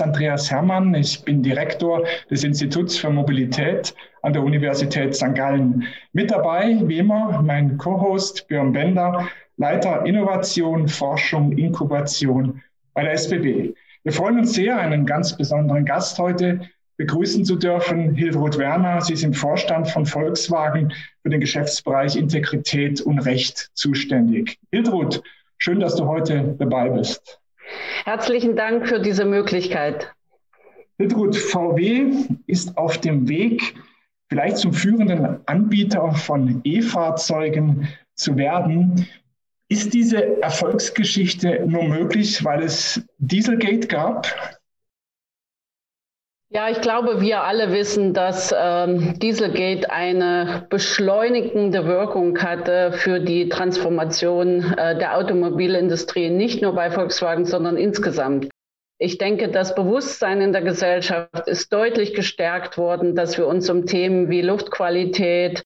Andreas Hermann. Ich bin Direktor des Instituts für Mobilität an der Universität St. Gallen. Mit dabei, wie immer, mein Co-Host Björn Bender, Leiter Innovation, Forschung, Inkubation bei der SBB. Wir freuen uns sehr, einen ganz besonderen Gast heute begrüßen zu dürfen, Hiltrud Werner. Sie ist im Vorstand von Volkswagen für den Geschäftsbereich Integrität und Recht zuständig. Hiltrud, schön, dass du heute dabei bist. Herzlichen Dank für diese Möglichkeit. Hiltrud, VW ist auf dem Weg, vielleicht zum führenden Anbieter von E-Fahrzeugen zu werden. Ist diese Erfolgsgeschichte nur möglich, weil es Dieselgate gab? Ja, ich glaube, wir alle wissen, dass ähm, Dieselgate eine beschleunigende Wirkung hatte für die Transformation äh, der Automobilindustrie, nicht nur bei Volkswagen, sondern insgesamt. Ich denke, das Bewusstsein in der Gesellschaft ist deutlich gestärkt worden, dass wir uns um Themen wie Luftqualität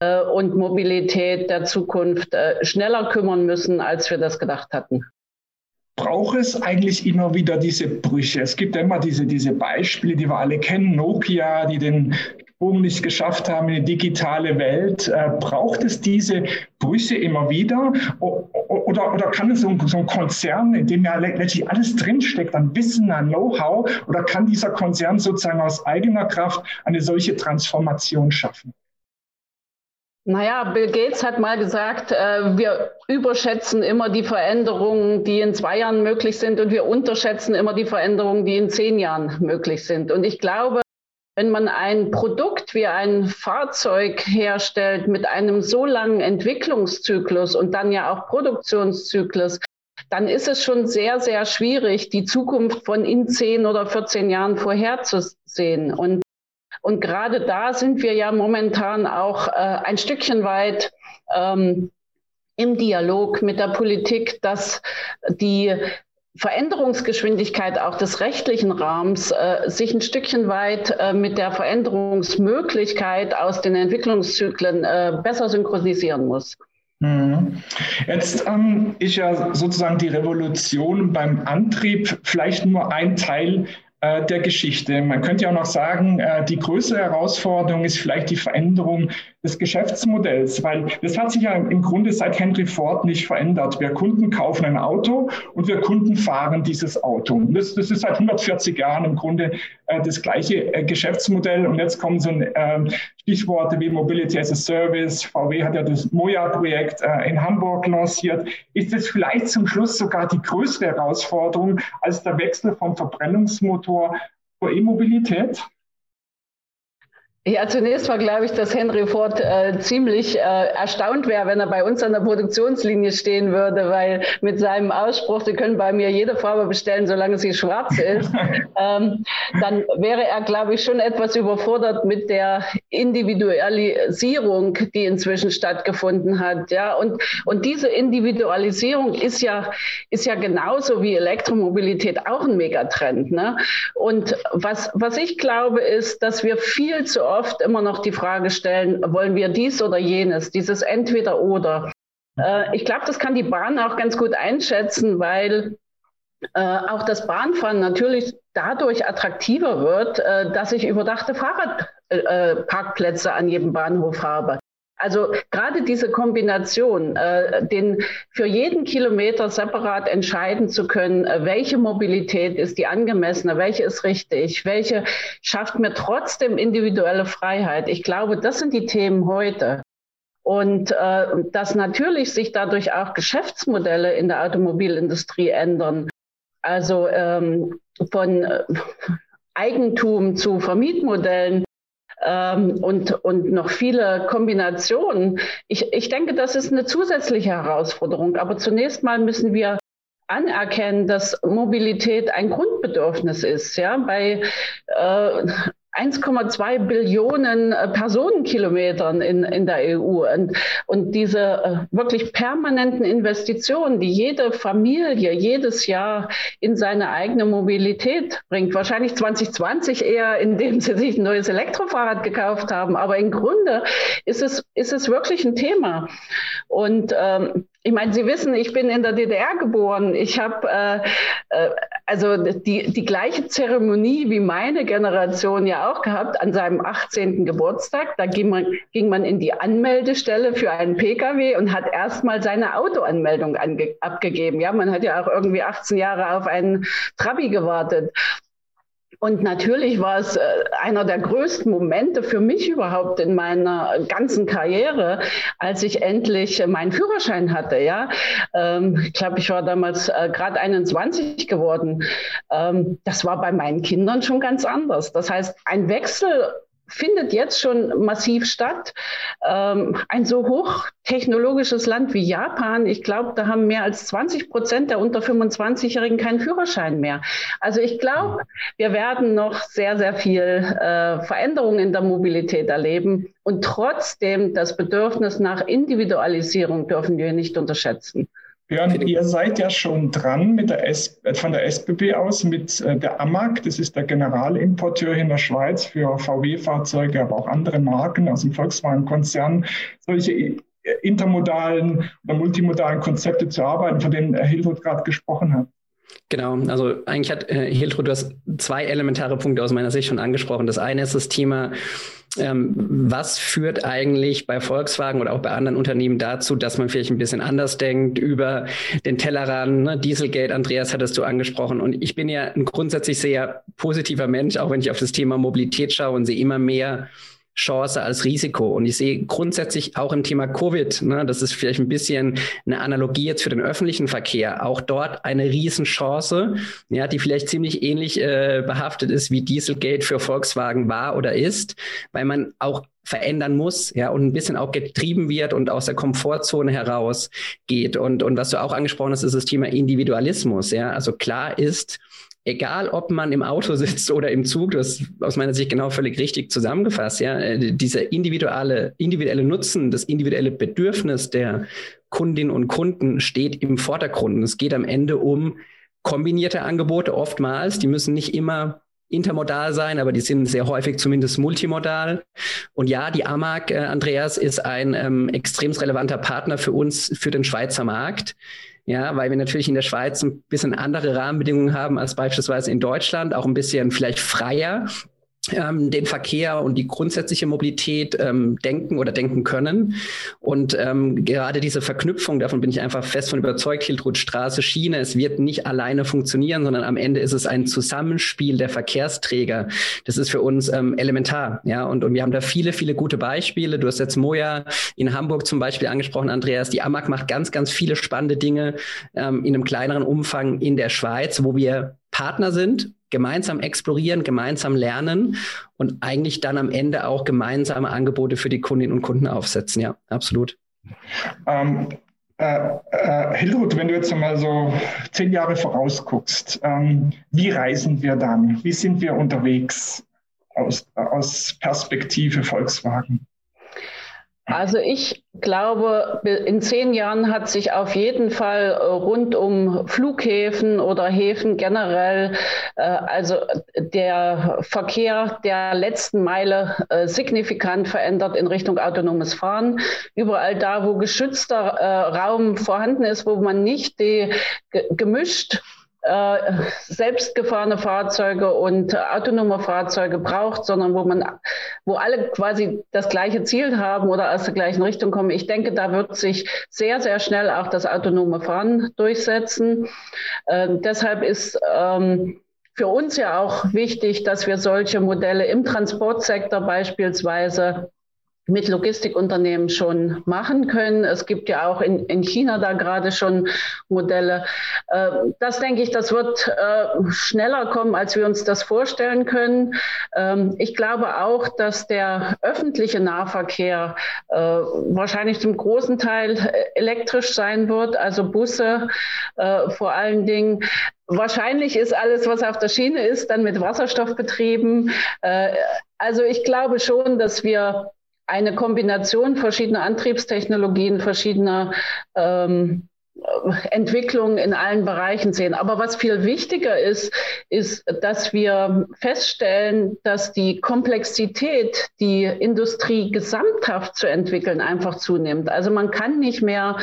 äh, und Mobilität der Zukunft äh, schneller kümmern müssen, als wir das gedacht hatten braucht es eigentlich immer wieder diese Brüche. Es gibt immer diese, diese Beispiele, die wir alle kennen. Nokia, die den Sprung nicht geschafft haben in die digitale Welt. Äh, braucht es diese Brüche immer wieder? Oder, oder kann es so ein, so ein Konzern, in dem ja letztlich alles drinsteckt, an Wissen, an Know-how, oder kann dieser Konzern sozusagen aus eigener Kraft eine solche Transformation schaffen? Naja, Bill Gates hat mal gesagt, äh, wir überschätzen immer die Veränderungen, die in zwei Jahren möglich sind und wir unterschätzen immer die Veränderungen, die in zehn Jahren möglich sind. Und ich glaube, wenn man ein Produkt wie ein Fahrzeug herstellt mit einem so langen Entwicklungszyklus und dann ja auch Produktionszyklus, dann ist es schon sehr, sehr schwierig, die Zukunft von in zehn oder 14 Jahren vorherzusehen. Und und gerade da sind wir ja momentan auch äh, ein Stückchen weit ähm, im Dialog mit der Politik, dass die Veränderungsgeschwindigkeit auch des rechtlichen Rahmens äh, sich ein Stückchen weit äh, mit der Veränderungsmöglichkeit aus den Entwicklungszyklen äh, besser synchronisieren muss. Mhm. Jetzt ähm, ist ja sozusagen die Revolution beim Antrieb vielleicht nur ein Teil der Geschichte. Man könnte ja auch noch sagen, äh, die größere Herausforderung ist vielleicht die Veränderung des Geschäftsmodells, weil das hat sich ja im Grunde seit Henry Ford nicht verändert. Wir Kunden kaufen ein Auto und wir Kunden fahren dieses Auto. Das, das, ist seit 140 Jahren im Grunde äh, das gleiche äh, Geschäftsmodell. Und jetzt kommen so äh, Stichworte wie Mobility as a Service. VW hat ja das Moja-Projekt äh, in Hamburg lanciert. Ist es vielleicht zum Schluss sogar die größere Herausforderung als der Wechsel vom Verbrennungsmotor zur E-Mobilität? Ja, zunächst mal glaube ich, dass Henry Ford äh, ziemlich äh, erstaunt wäre, wenn er bei uns an der Produktionslinie stehen würde, weil mit seinem Ausspruch, Sie können bei mir jede Farbe bestellen, solange sie schwarz ist, ähm, dann wäre er, glaube ich, schon etwas überfordert mit der Individualisierung, die inzwischen stattgefunden hat. Ja, und, und diese Individualisierung ist ja, ist ja genauso wie Elektromobilität auch ein Megatrend. Ne? Und was, was ich glaube, ist, dass wir viel zu oft immer noch die Frage stellen, wollen wir dies oder jenes, dieses entweder oder. Äh, ich glaube, das kann die Bahn auch ganz gut einschätzen, weil äh, auch das Bahnfahren natürlich dadurch attraktiver wird, äh, dass ich überdachte Fahrradparkplätze an jedem Bahnhof habe. Also gerade diese Kombination, äh, den für jeden Kilometer separat entscheiden zu können, äh, welche Mobilität ist die angemessene, welche ist richtig, welche schafft mir trotzdem individuelle Freiheit. Ich glaube, das sind die Themen heute. Und äh, dass natürlich sich dadurch auch Geschäftsmodelle in der Automobilindustrie ändern. Also ähm, von äh, Eigentum zu Vermietmodellen ähm, und, und noch viele Kombinationen. Ich, ich denke, das ist eine zusätzliche Herausforderung. Aber zunächst mal müssen wir anerkennen, dass Mobilität ein Grundbedürfnis ist. Ja, bei äh, 1,2 Billionen äh, Personenkilometern in, in der EU. Und, und diese äh, wirklich permanenten Investitionen, die jede Familie jedes Jahr in seine eigene Mobilität bringt, wahrscheinlich 2020 eher, indem sie sich ein neues Elektrofahrrad gekauft haben. Aber im Grunde ist es, ist es wirklich ein Thema. Und ähm, ich meine, Sie wissen, ich bin in der DDR geboren. Ich habe äh, äh, also die, die gleiche Zeremonie wie meine Generation ja auch gehabt an seinem 18. Geburtstag. Da ging man, ging man in die Anmeldestelle für einen Pkw und hat erstmal seine Autoanmeldung abgegeben. Ja, man hat ja auch irgendwie 18 Jahre auf einen Trabi gewartet. Und natürlich war es äh, einer der größten Momente für mich überhaupt in meiner ganzen Karriere, als ich endlich meinen Führerschein hatte. Ja, ähm, ich glaube, ich war damals äh, gerade 21 geworden. Ähm, das war bei meinen Kindern schon ganz anders. Das heißt, ein Wechsel findet jetzt schon massiv statt. Ähm, ein so hochtechnologisches Land wie Japan, ich glaube, da haben mehr als 20 Prozent der unter 25-Jährigen keinen Führerschein mehr. Also ich glaube, wir werden noch sehr, sehr viel äh, Veränderungen in der Mobilität erleben. Und trotzdem das Bedürfnis nach Individualisierung dürfen wir nicht unterschätzen. Björn, ihr seid ja schon dran mit der S, von der SBB aus mit äh, der AMAG, das ist der Generalimporteur in der Schweiz für VW-Fahrzeuge, aber auch andere Marken aus dem Volkswagen-Konzern, solche äh, intermodalen oder multimodalen Konzepte zu arbeiten, von denen Herr Hilfert gerade gesprochen hat. Genau, also eigentlich hat äh, Hiltrud, du hast zwei elementare Punkte aus meiner Sicht schon angesprochen. Das eine ist das Thema, ähm, was führt eigentlich bei Volkswagen oder auch bei anderen Unternehmen dazu, dass man vielleicht ein bisschen anders denkt über den Tellerrand, ne? Dieselgate, Andreas hattest du angesprochen. Und ich bin ja ein grundsätzlich sehr positiver Mensch, auch wenn ich auf das Thema Mobilität schaue und sehe immer mehr Chance als Risiko. Und ich sehe grundsätzlich auch im Thema Covid, ne, das ist vielleicht ein bisschen eine Analogie jetzt für den öffentlichen Verkehr, auch dort eine Riesenchance, ja, die vielleicht ziemlich ähnlich äh, behaftet ist, wie Dieselgate für Volkswagen war oder ist, weil man auch verändern muss, ja, und ein bisschen auch getrieben wird und aus der Komfortzone heraus geht. Und, und was du auch angesprochen hast, ist das Thema Individualismus, ja. Also klar ist, egal ob man im Auto sitzt oder im Zug, du hast aus meiner Sicht genau völlig richtig zusammengefasst, ja, äh, dieser individuelle, individuelle Nutzen, das individuelle Bedürfnis der Kundinnen und Kunden steht im Vordergrund. es geht am Ende um kombinierte Angebote oftmals, die müssen nicht immer intermodal sein, aber die sind sehr häufig zumindest multimodal. Und ja, die AMAG, äh, Andreas, ist ein ähm, extrem relevanter Partner für uns, für den Schweizer Markt. Ja, weil wir natürlich in der Schweiz ein bisschen andere Rahmenbedingungen haben als beispielsweise in Deutschland, auch ein bisschen vielleicht freier ähm, den Verkehr und die grundsätzliche Mobilität ähm, denken oder denken können. Und ähm, gerade diese Verknüpfung, davon bin ich einfach fest von überzeugt, Hiltrud Straße, Schiene, es wird nicht alleine funktionieren, sondern am Ende ist es ein Zusammenspiel der Verkehrsträger. Das ist für uns ähm, elementar. Ja, und, und wir haben da viele, viele gute Beispiele. Du hast jetzt Moja in Hamburg zum Beispiel angesprochen, Andreas. Die AMAG macht ganz, ganz viele spannende Dinge ähm, in einem kleineren Umfang in der Schweiz, wo wir Partner sind gemeinsam explorieren, gemeinsam lernen und eigentlich dann am Ende auch gemeinsame Angebote für die Kundinnen und Kunden aufsetzen. Ja, absolut. Ähm, äh, äh, Hilrud, wenn du jetzt einmal so zehn Jahre vorausguckst, ähm, wie reisen wir dann? Wie sind wir unterwegs aus, aus Perspektive Volkswagen? Also ich glaube, in zehn Jahren hat sich auf jeden Fall äh, rund um Flughäfen oder Häfen generell, äh, also der Verkehr der letzten Meile äh, signifikant verändert in Richtung autonomes Fahren. Überall da, wo geschützter Raum vorhanden ist, wo man nicht die gemischt äh, selbstgefahrene Fahrzeuge und autonome Fahrzeuge braucht, sondern wo man, wo alle quasi das gleiche Ziel haben oder aus der gleichen Richtung kommen. Ich denke, da wird sich sehr, sehr schnell auch das autonome Fahren durchsetzen. Äh, deshalb ist ähm, für uns ja auch wichtig, dass wir solche Modelle im Transportsektor beispielsweise mit Logistikunternehmen schon machen können. Es gibt ja auch in, in China da gerade schon Modelle. Äh, das denke ich, das wird äh, schneller kommen, als wir uns das vorstellen können. Ähm, ich glaube auch, dass der öffentliche Nahverkehr äh, wahrscheinlich zum großen Teil elektrisch sein wird, also Busse vor allen Dingen. Wahrscheinlich ist alles, was auf der Schiene ist, dann mit Wasserstoff betrieben. Also ich glaube schon, dass wir eine Kombination verschiedener Antriebstechnologien, verschiedener ähm, Entwicklungen in allen Bereichen sehen. Aber was viel wichtiger ist, ist, dass wir feststellen, dass die Komplexität, die Industrie gesamthaft zu entwickeln, einfach zunimmt. Also man kann nicht mehr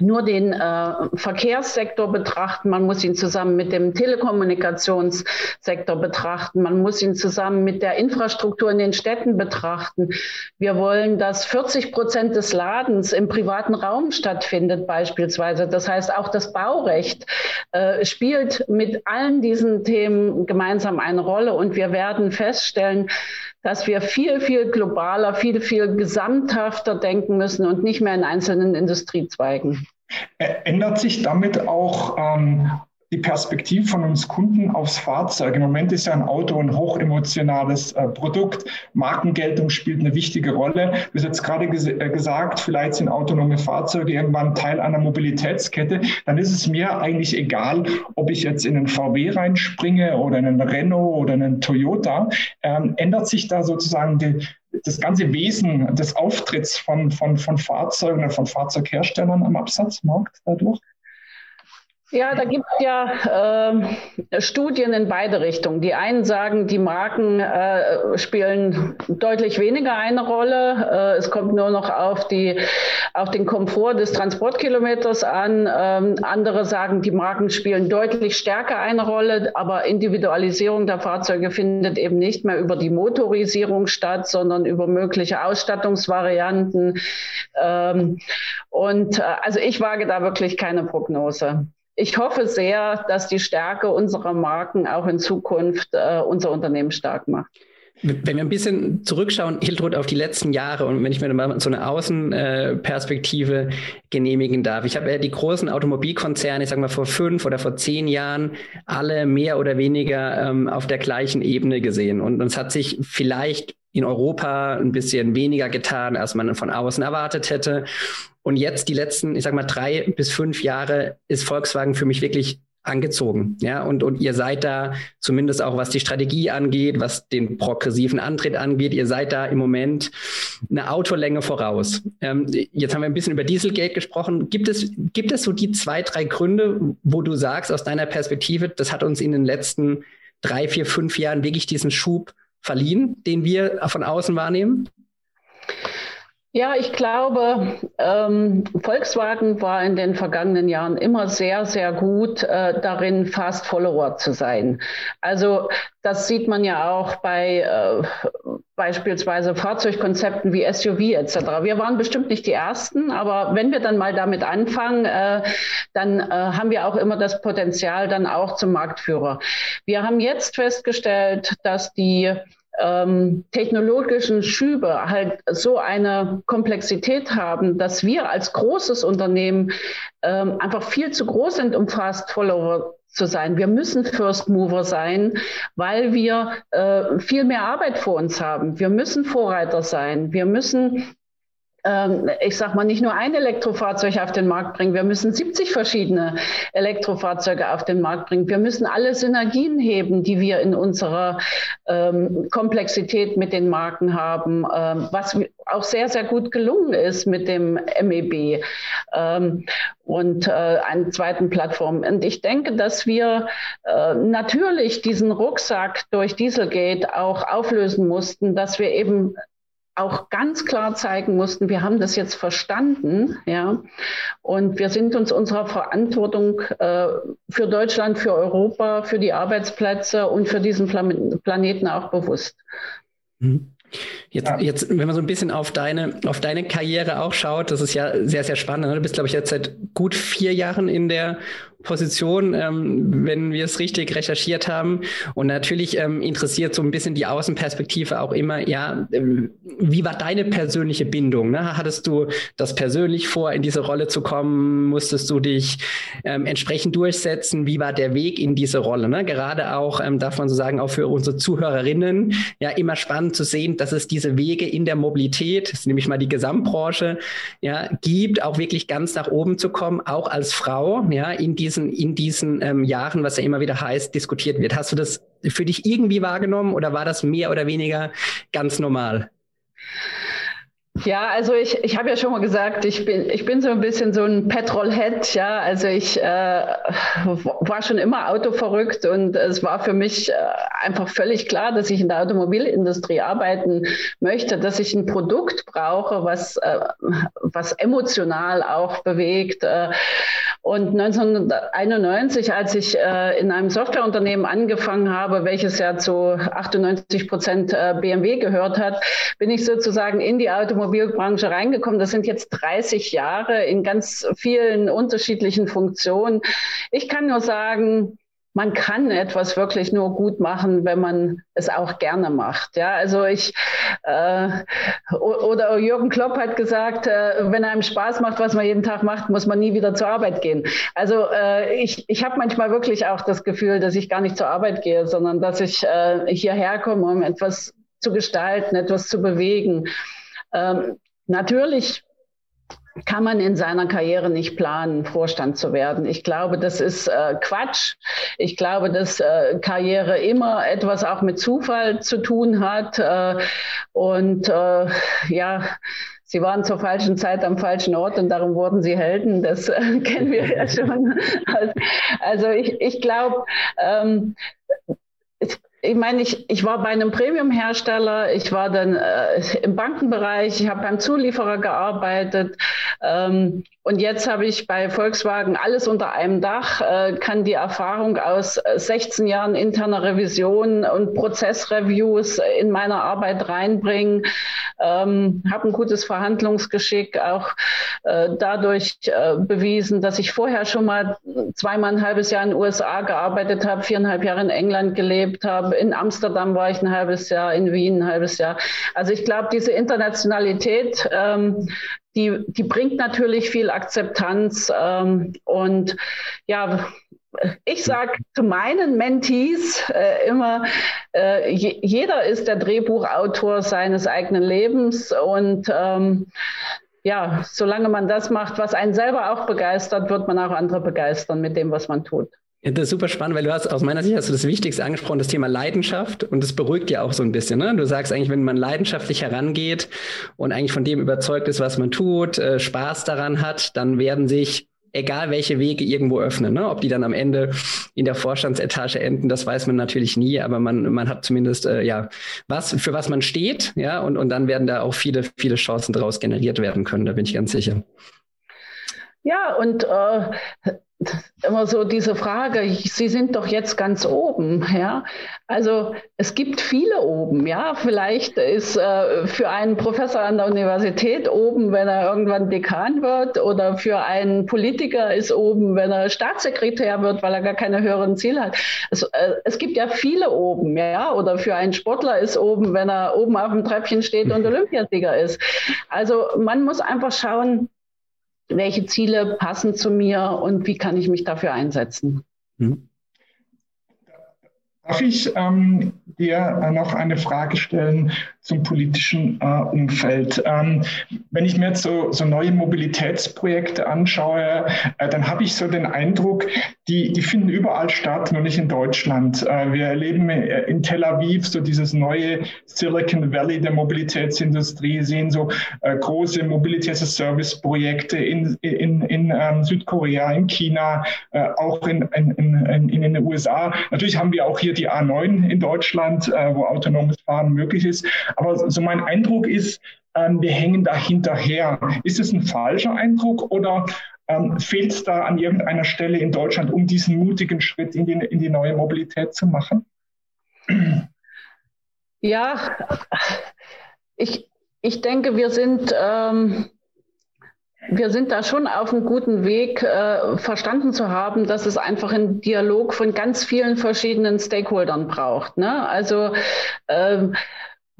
nur den äh, Verkehrssektor betrachten, man muss ihn zusammen mit dem Telekommunikationssektor betrachten, man muss ihn zusammen mit der Infrastruktur in den Städten betrachten. Wir wollen, dass 40 Prozent des Ladens im privaten Raum stattfindet beispielsweise. Das heißt, auch das Baurecht äh, spielt mit allen diesen Themen gemeinsam eine Rolle und wir werden feststellen, dass wir viel, viel globaler, viel, viel gesamthafter denken müssen und nicht mehr in einzelnen Industriezweigen. Ändert sich damit auch ähm, die Perspektive von uns Kunden aufs Fahrzeug. Im Moment ist ja ein Auto ein hochemotionales äh, Produkt. Markengeltung spielt eine wichtige Rolle. Du hast jetzt gerade ges äh, gesagt, vielleicht sind autonome Fahrzeuge irgendwann Teil einer Mobilitätskette. Dann ist es mir eigentlich egal, ob ich jetzt in einen VW reinspringe oder in einen Renault oder einen Toyota. Ähm, ändert sich da sozusagen die, das ganze Wesen des Auftritts von, von, von Fahrzeugen oder von Fahrzeugherstellern am Absatzmarkt dadurch? Ja, da gibt es ja äh, Studien in beide Richtungen. Die einen sagen, die Marken äh, spielen deutlich weniger eine Rolle. Äh, es kommt nur noch auf, die, auf den Komfort des Transportkilometers an. Ähm, andere sagen, die Marken spielen deutlich stärker eine Rolle, aber Individualisierung der Fahrzeuge findet eben nicht mehr über die Motorisierung statt, sondern über mögliche Ausstattungsvarianten. Ähm, und äh, also ich wage da wirklich keine Prognose ich hoffe sehr, dass die Stärke unserer Marken auch in Zukunft äh, unser Unternehmen stark macht. Wenn wir ein bisschen zurückschauen, Hiltrud, auf die letzten Jahre und wenn ich mir mal so eine Außenperspektive genehmigen darf. Ich habe ja die großen Automobilkonzerne, ich sage mal vor fünf oder vor zehn Jahren, alle mehr oder weniger ähm, auf der gleichen Ebene gesehen. Und es hat sich vielleicht in Europa ein bisschen weniger getan, als man von außen erwartet hätte. Und jetzt die letzten, ich sag mal, drei bis fünf Jahre ist Volkswagen für mich wirklich angezogen. Ja, und, und ihr seid da zumindest auch, was die Strategie angeht, was den progressiven Antritt angeht, ihr seid da im Moment eine Autolänge voraus. Ähm, jetzt haben wir ein bisschen über Dieselgate gesprochen. Gibt es, gibt es so die zwei, drei Gründe, wo du sagst, aus deiner Perspektive, das hat uns in den letzten drei, vier, fünf Jahren wirklich diesen Schub verliehen, den wir von außen wahrnehmen? Ja, ich glaube, ähm, Volkswagen war in den vergangenen Jahren immer sehr, sehr gut äh, darin, Fast Follower zu sein. Also das sieht man ja auch bei äh, beispielsweise Fahrzeugkonzepten wie SUV etc. Wir waren bestimmt nicht die Ersten, aber wenn wir dann mal damit anfangen, äh, dann äh, haben wir auch immer das Potenzial dann auch zum Marktführer. Wir haben jetzt festgestellt, dass die ähm, technologischen Schübe halt so eine Komplexität haben, dass wir als großes Unternehmen ähm, einfach viel zu groß sind, um Fast Follower zu sein. Wir müssen First Mover sein, weil wir äh, viel mehr Arbeit vor uns haben. Wir müssen Vorreiter sein. Wir müssen ich sag mal, nicht nur ein Elektrofahrzeug auf den Markt bringen. Wir müssen 70 verschiedene Elektrofahrzeuge auf den Markt bringen. Wir müssen alle Synergien heben, die wir in unserer ähm, Komplexität mit den Marken haben, ähm, was auch sehr, sehr gut gelungen ist mit dem MEB ähm, und äh, einer zweiten Plattform. Und ich denke, dass wir äh, natürlich diesen Rucksack durch Dieselgate auch auflösen mussten, dass wir eben auch ganz klar zeigen mussten, wir haben das jetzt verstanden, ja, und wir sind uns unserer Verantwortung äh, für Deutschland, für Europa, für die Arbeitsplätze und für diesen Plan Planeten auch bewusst. Mhm. Jetzt, ja. jetzt, wenn man so ein bisschen auf deine, auf deine Karriere auch schaut, das ist ja sehr, sehr spannend. Ne? Du bist, glaube ich, jetzt seit gut vier Jahren in der Position, ähm, wenn wir es richtig recherchiert haben. Und natürlich ähm, interessiert so ein bisschen die Außenperspektive auch immer, ja, ähm, wie war deine persönliche Bindung? Ne? Hattest du das persönlich vor, in diese Rolle zu kommen? Musstest du dich ähm, entsprechend durchsetzen? Wie war der Weg in diese Rolle? Ne? Gerade auch, ähm, darf man so sagen, auch für unsere Zuhörerinnen, ja, immer spannend zu sehen, dass es diese Wege in der Mobilität, das ist nämlich mal die Gesamtbranche, ja, gibt, auch wirklich ganz nach oben zu kommen, auch als Frau, ja, in diesen, in diesen ähm, Jahren, was ja immer wieder heißt, diskutiert wird. Hast du das für dich irgendwie wahrgenommen oder war das mehr oder weniger ganz normal? Ja, also ich, ich habe ja schon mal gesagt, ich bin, ich bin so ein bisschen so ein Petrolhead, ja. Also ich äh, war schon immer autoverrückt und es war für mich äh, einfach völlig klar, dass ich in der Automobilindustrie arbeiten möchte, dass ich ein Produkt brauche, was, äh, was emotional auch bewegt. Äh, und 1991, als ich äh, in einem Softwareunternehmen angefangen habe, welches ja zu 98 Prozent äh, BMW gehört hat, bin ich sozusagen in die Automobilindustrie Automobilbranche reingekommen. Das sind jetzt 30 Jahre in ganz vielen unterschiedlichen Funktionen. Ich kann nur sagen, man kann etwas wirklich nur gut machen, wenn man es auch gerne macht. Ja, also ich äh, oder Jürgen Klopp hat gesagt, äh, wenn einem Spaß macht, was man jeden Tag macht, muss man nie wieder zur Arbeit gehen. Also äh, ich, ich habe manchmal wirklich auch das Gefühl, dass ich gar nicht zur Arbeit gehe, sondern dass ich äh, hierher komme, um etwas zu gestalten, etwas zu bewegen. Ähm, natürlich kann man in seiner Karriere nicht planen, Vorstand zu werden. Ich glaube, das ist äh, Quatsch. Ich glaube, dass äh, Karriere immer etwas auch mit Zufall zu tun hat. Äh, und äh, ja, Sie waren zur falschen Zeit am falschen Ort und darum wurden Sie Helden. Das äh, kennen wir ja schon. Also ich, ich glaube, ähm, ich meine, ich, ich war bei einem Premium-Hersteller, ich war dann äh, im Bankenbereich, ich habe beim Zulieferer gearbeitet ähm, und jetzt habe ich bei Volkswagen alles unter einem Dach, äh, kann die Erfahrung aus 16 Jahren interner Revision und Prozessreviews in meiner Arbeit reinbringen, ähm, habe ein gutes Verhandlungsgeschick auch äh, dadurch äh, bewiesen, dass ich vorher schon mal zweimal ein halbes Jahr in den USA gearbeitet habe, viereinhalb Jahre in England gelebt habe, in Amsterdam war ich ein halbes Jahr, in Wien ein halbes Jahr. Also ich glaube, diese Internationalität ähm, die, die bringt natürlich viel Akzeptanz. Ähm, und ja, ich sage zu meinen Mentees äh, immer, äh, jeder ist der Drehbuchautor seines eigenen Lebens und ähm, ja, solange man das macht, was einen selber auch begeistert, wird man auch andere begeistern mit dem, was man tut. Das ist super spannend, weil du hast aus meiner Sicht hast du das Wichtigste angesprochen, das Thema Leidenschaft und das beruhigt ja auch so ein bisschen. Ne? Du sagst eigentlich, wenn man leidenschaftlich herangeht und eigentlich von dem überzeugt ist, was man tut, äh, Spaß daran hat, dann werden sich egal welche Wege irgendwo öffnen. Ne? Ob die dann am Ende in der Vorstandsetage enden, das weiß man natürlich nie, aber man, man hat zumindest äh, ja was, für was man steht, ja, und, und dann werden da auch viele, viele Chancen daraus generiert werden können, da bin ich ganz sicher. Ja, und äh, immer so diese Frage, Sie sind doch jetzt ganz oben, ja. Also es gibt viele oben, ja. Vielleicht ist äh, für einen Professor an der Universität oben, wenn er irgendwann Dekan wird, oder für einen Politiker ist oben, wenn er Staatssekretär wird, weil er gar keine höheren Ziele hat. Es, äh, es gibt ja viele oben, ja. Oder für einen Sportler ist oben, wenn er oben auf dem Treppchen steht und Olympiasieger ist. Also man muss einfach schauen, welche Ziele passen zu mir und wie kann ich mich dafür einsetzen. Mhm. Darf ich ähm, dir noch eine Frage stellen zum politischen äh, Umfeld? Ähm, wenn ich mir jetzt so, so neue Mobilitätsprojekte anschaue, äh, dann habe ich so den Eindruck, die, die finden überall statt, nur nicht in Deutschland. Äh, wir erleben äh, in Tel Aviv so dieses neue Silicon Valley der Mobilitätsindustrie, sehen so äh, große Mobilitäts-Service-Projekte in, in, in ähm, Südkorea, in China, äh, auch in, in, in, in den USA. Natürlich haben wir auch hier die A9 in Deutschland, äh, wo autonomes Fahren möglich ist. Aber so mein Eindruck ist, ähm, wir hängen da hinterher. Ist es ein falscher Eindruck oder ähm, fehlt es da an irgendeiner Stelle in Deutschland, um diesen mutigen Schritt in die, in die neue Mobilität zu machen? Ja, ich, ich denke, wir sind, ähm, wir sind da schon auf einem guten Weg, äh, verstanden zu haben, dass es einfach einen Dialog von ganz vielen verschiedenen Stakeholdern braucht. Ne? Also ähm,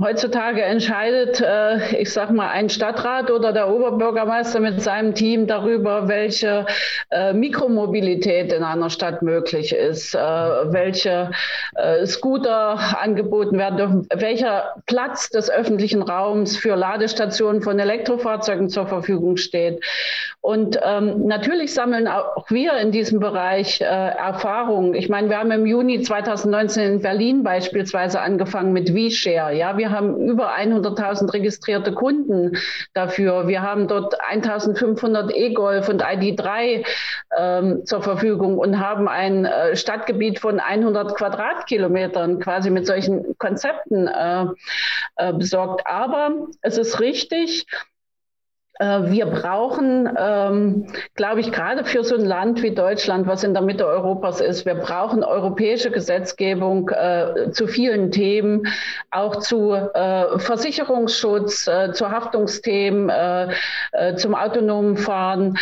Heutzutage entscheidet, äh, ich sag mal, ein Stadtrat oder der Oberbürgermeister mit seinem Team darüber, welche äh, Mikromobilität in einer Stadt möglich ist, äh, welche äh, Scooter angeboten werden dürfen, welcher Platz des öffentlichen Raums für Ladestationen von Elektrofahrzeugen zur Verfügung steht. Und ähm, natürlich sammeln auch wir in diesem Bereich äh, Erfahrungen. Ich meine, wir haben im Juni 2019 in Berlin beispielsweise angefangen mit WeShare. Ja, wir haben über 100.000 registrierte Kunden dafür. Wir haben dort 1.500 E-Golf und ID3 ähm, zur Verfügung und haben ein äh, Stadtgebiet von 100 Quadratkilometern quasi mit solchen Konzepten äh, äh, besorgt. Aber es ist richtig, wir brauchen, ähm, glaube ich, gerade für so ein Land wie Deutschland, was in der Mitte Europas ist, wir brauchen europäische Gesetzgebung äh, zu vielen Themen, auch zu äh, Versicherungsschutz, äh, zu Haftungsthemen, äh, äh, zum autonomen Fahren.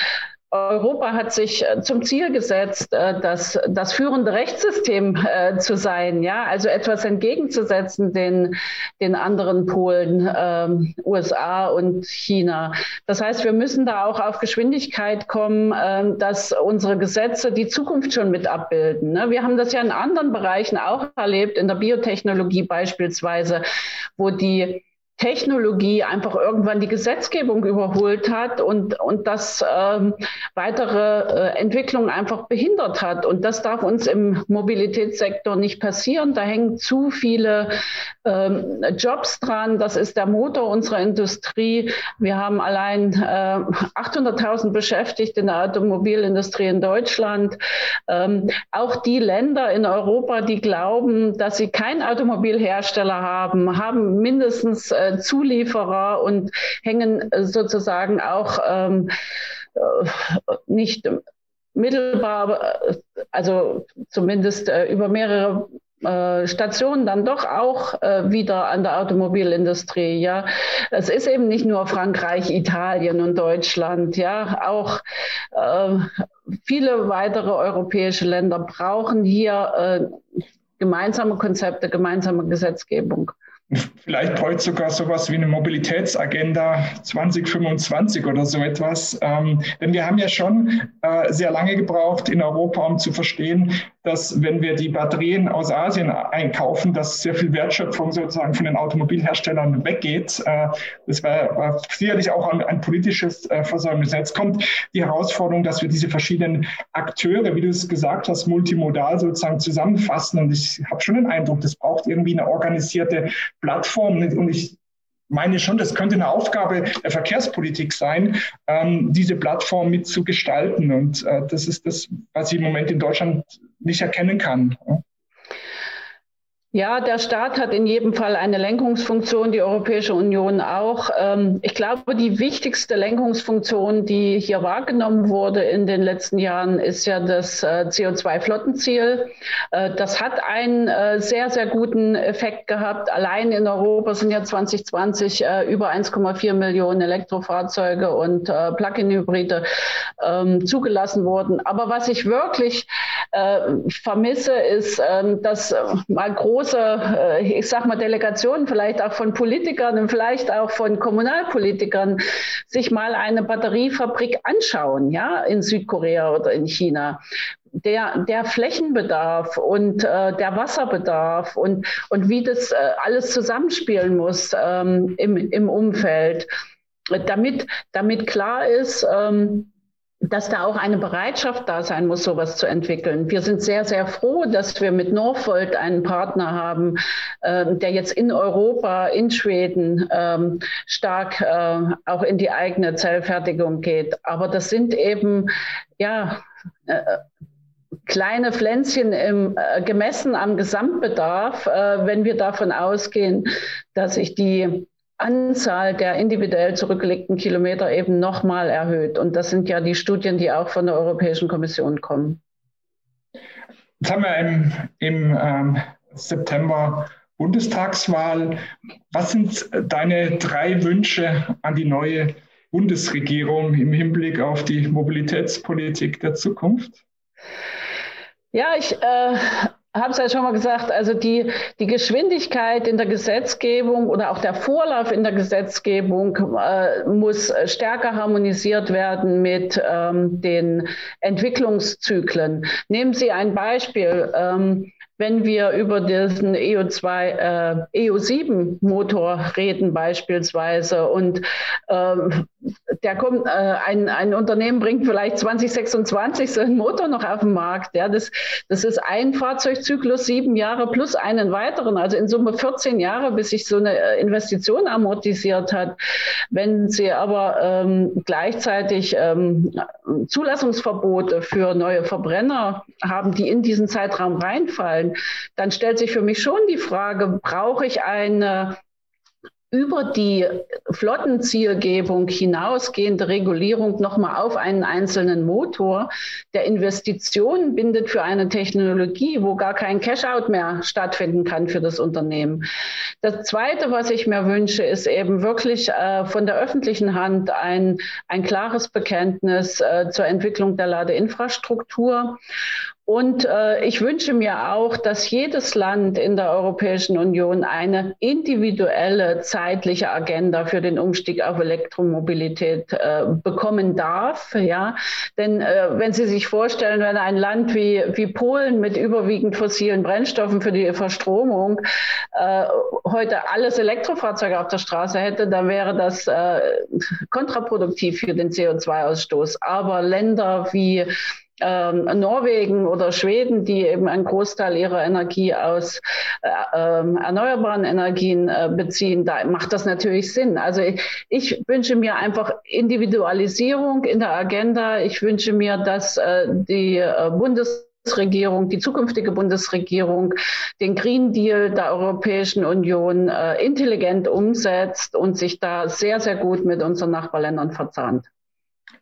Europa hat sich äh, zum Ziel gesetzt, äh, das, das führende Rechtssystem äh, zu sein, ja, also etwas entgegenzusetzen den, den anderen Polen, ähm, USA und China. Das heißt, wir müssen da auch auf Geschwindigkeit kommen, äh, dass unsere Gesetze die Zukunft schon mit abbilden. Ne? Wir haben das ja in anderen Bereichen auch erlebt, in der Biotechnologie beispielsweise, wo die Technologie einfach irgendwann die Gesetzgebung überholt hat und, und das ähm, weitere äh, Entwicklungen einfach behindert hat. Und das darf uns im Mobilitätssektor nicht passieren. Da hängen zu viele ähm, Jobs dran. Das ist der Motor unserer Industrie. Wir haben allein äh, 800.000 Beschäftigte in der Automobilindustrie in Deutschland. Ähm, auch die Länder in Europa, die glauben, dass sie keinen Automobilhersteller haben, haben mindestens äh, Zulieferer und hängen äh, sozusagen auch ähm, äh, nicht mittelbar, äh, also zumindest äh, über mehrere äh, Stationen dann doch auch äh, wieder an der Automobilindustrie. Ja, es ist eben nicht nur Frankreich, Italien und Deutschland. Ja, auch äh, viele weitere europäische Länder brauchen hier gemeinsame Konzepte, gemeinsame Gesetzgebung. Vielleicht bräuchte sogar sowas wie eine Mobilitätsagenda 2025 oder so etwas. Ähm, denn wir haben ja schon äh, sehr lange gebraucht in Europa, um zu verstehen, dass wenn wir die Batterien aus Asien einkaufen, dass sehr viel Wertschöpfung sozusagen von den Automobilherstellern weggeht. Äh, das war, sicherlich auch ein, ein politisches äh, Versäumnis. Jetzt kommt die Herausforderung, dass wir diese verschiedenen Akteure, wie du es gesagt hast, multimodal sozusagen zusammenfassen. Und ich habe schon den Eindruck, das braucht irgendwie eine organisierte Plattform. Und ich meine schon, das könnte eine Aufgabe der Verkehrspolitik sein, ähm, diese Plattform mitzugestalten. Und äh, das ist das, was ich im Moment in Deutschland nicht erkennen kann. Ja, der Staat hat in jedem Fall eine Lenkungsfunktion, die Europäische Union auch. Ähm, ich glaube, die wichtigste Lenkungsfunktion, die hier wahrgenommen wurde in den letzten Jahren, ist ja das äh, CO2-Flottenziel. Äh, das hat einen äh, sehr, sehr guten Effekt gehabt. Allein in Europa sind ja 2020 über 1,4 Millionen Elektrofahrzeuge und Plug-in-Hybride ähm, zugelassen worden. Aber was ich wirklich vermisse, ist, ähm, dass mal groß große, äh, ich sag mal, Delegationen, vielleicht auch von Politikern und vielleicht auch von Kommunalpolitikern, sich mal eine Batteriefabrik anschauen, ja, in Südkorea oder in China. Der, der Flächenbedarf und äh, der Wasserbedarf und, und wie das äh, alles zusammenspielen muss ähm, im, im Umfeld, damit, damit klar ist, ähm, dass da auch eine Bereitschaft da sein muss, sowas zu entwickeln. Wir sind sehr, sehr froh, dass wir mit Norfolk einen Partner haben, äh, der jetzt in Europa, in Schweden ähm, stark äh, auch in die eigene Zellfertigung geht. Aber das sind eben, ja, äh, kleine Pflänzchen im, äh, gemessen am Gesamtbedarf, äh, wenn wir davon ausgehen, dass sich die Anzahl der individuell zurückgelegten Kilometer eben nochmal erhöht. Und das sind ja die Studien, die auch von der Europäischen Kommission kommen. Jetzt haben wir im, im ähm, September Bundestagswahl. Was sind deine drei Wünsche an die neue Bundesregierung im Hinblick auf die Mobilitätspolitik der Zukunft? Ja, ich äh, habe es ja schon mal gesagt, also die, die Geschwindigkeit in der Gesetzgebung oder auch der Vorlauf in der Gesetzgebung äh, muss stärker harmonisiert werden mit ähm, den Entwicklungszyklen. Nehmen Sie ein Beispiel. Ähm, wenn wir über diesen EO2, äh, EO7-Motor reden beispielsweise und ähm, der kommt, äh, ein, ein Unternehmen bringt vielleicht 2026 so einen Motor noch auf den Markt. Ja, das, das ist ein Fahrzeugzyklus, sieben Jahre plus einen weiteren, also in Summe 14 Jahre, bis sich so eine äh, Investition amortisiert hat. Wenn Sie aber ähm, gleichzeitig ähm, Zulassungsverbote für neue Verbrenner haben, die in diesen Zeitraum reinfallen, dann stellt sich für mich schon die Frage, brauche ich eine über die Flottenzielgebung hinausgehende Regulierung nochmal auf einen einzelnen Motor, der Investitionen bindet für eine Technologie, wo gar kein Cash-out mehr stattfinden kann für das Unternehmen. Das Zweite, was ich mir wünsche, ist eben wirklich äh, von der öffentlichen Hand ein, ein klares Bekenntnis äh, zur Entwicklung der Ladeinfrastruktur und äh, ich wünsche mir auch, dass jedes Land in der Europäischen Union eine individuelle zeitliche Agenda für den Umstieg auf Elektromobilität äh, bekommen darf. Ja, denn äh, wenn Sie sich vorstellen, wenn ein Land wie, wie Polen mit überwiegend fossilen Brennstoffen für die Verstromung äh, heute alles Elektrofahrzeuge auf der Straße hätte, dann wäre das äh, kontraproduktiv für den CO2-Ausstoß. Aber Länder wie ähm, Norwegen oder Schweden, die eben einen Großteil ihrer Energie aus äh, äh, erneuerbaren Energien äh, beziehen, da macht das natürlich Sinn. Also ich, ich, wünsche mir einfach Individualisierung in der Agenda. Ich wünsche mir, dass äh, die äh, Bundesregierung, die zukünftige Bundesregierung den Green Deal der Europäischen Union äh, intelligent umsetzt und sich da sehr, sehr gut mit unseren Nachbarländern verzahnt.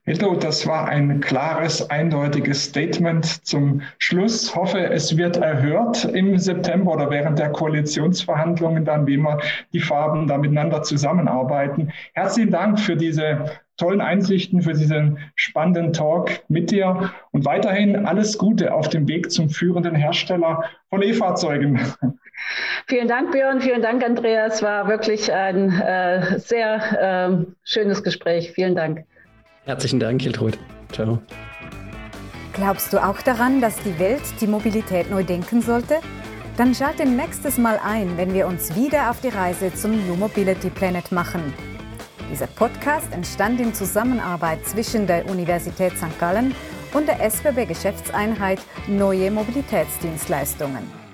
Hildo, das war ein klares, eindeutiges Statement zum Schluss. Hoffe, es wird erhört im September oder während der Koalitionsverhandlungen dann, wie immer die Farben da miteinander zusammenarbeiten. Herzlichen Dank für diese tollen Einsichten, für diesen spannenden Talk mit dir und weiterhin alles Gute auf dem Weg zum führenden Hersteller von E-Fahrzeugen. Vielen Dank, Björn. Vielen Dank, Andreas. War wirklich ein äh, sehr äh, schönes Gespräch. Vielen Dank. Herzlichen Dank, Hiltrud. Ciao. Glaubst du auch daran, dass die Welt die Mobilität neu denken sollte? Dann schalte nächstes Mal ein, wenn wir uns wieder auf die Reise zum New Mobility Planet machen. Dieser Podcast entstand in Zusammenarbeit zwischen der Universität St. Gallen und der SBB Geschäftseinheit Neue Mobilitätsdienstleistungen.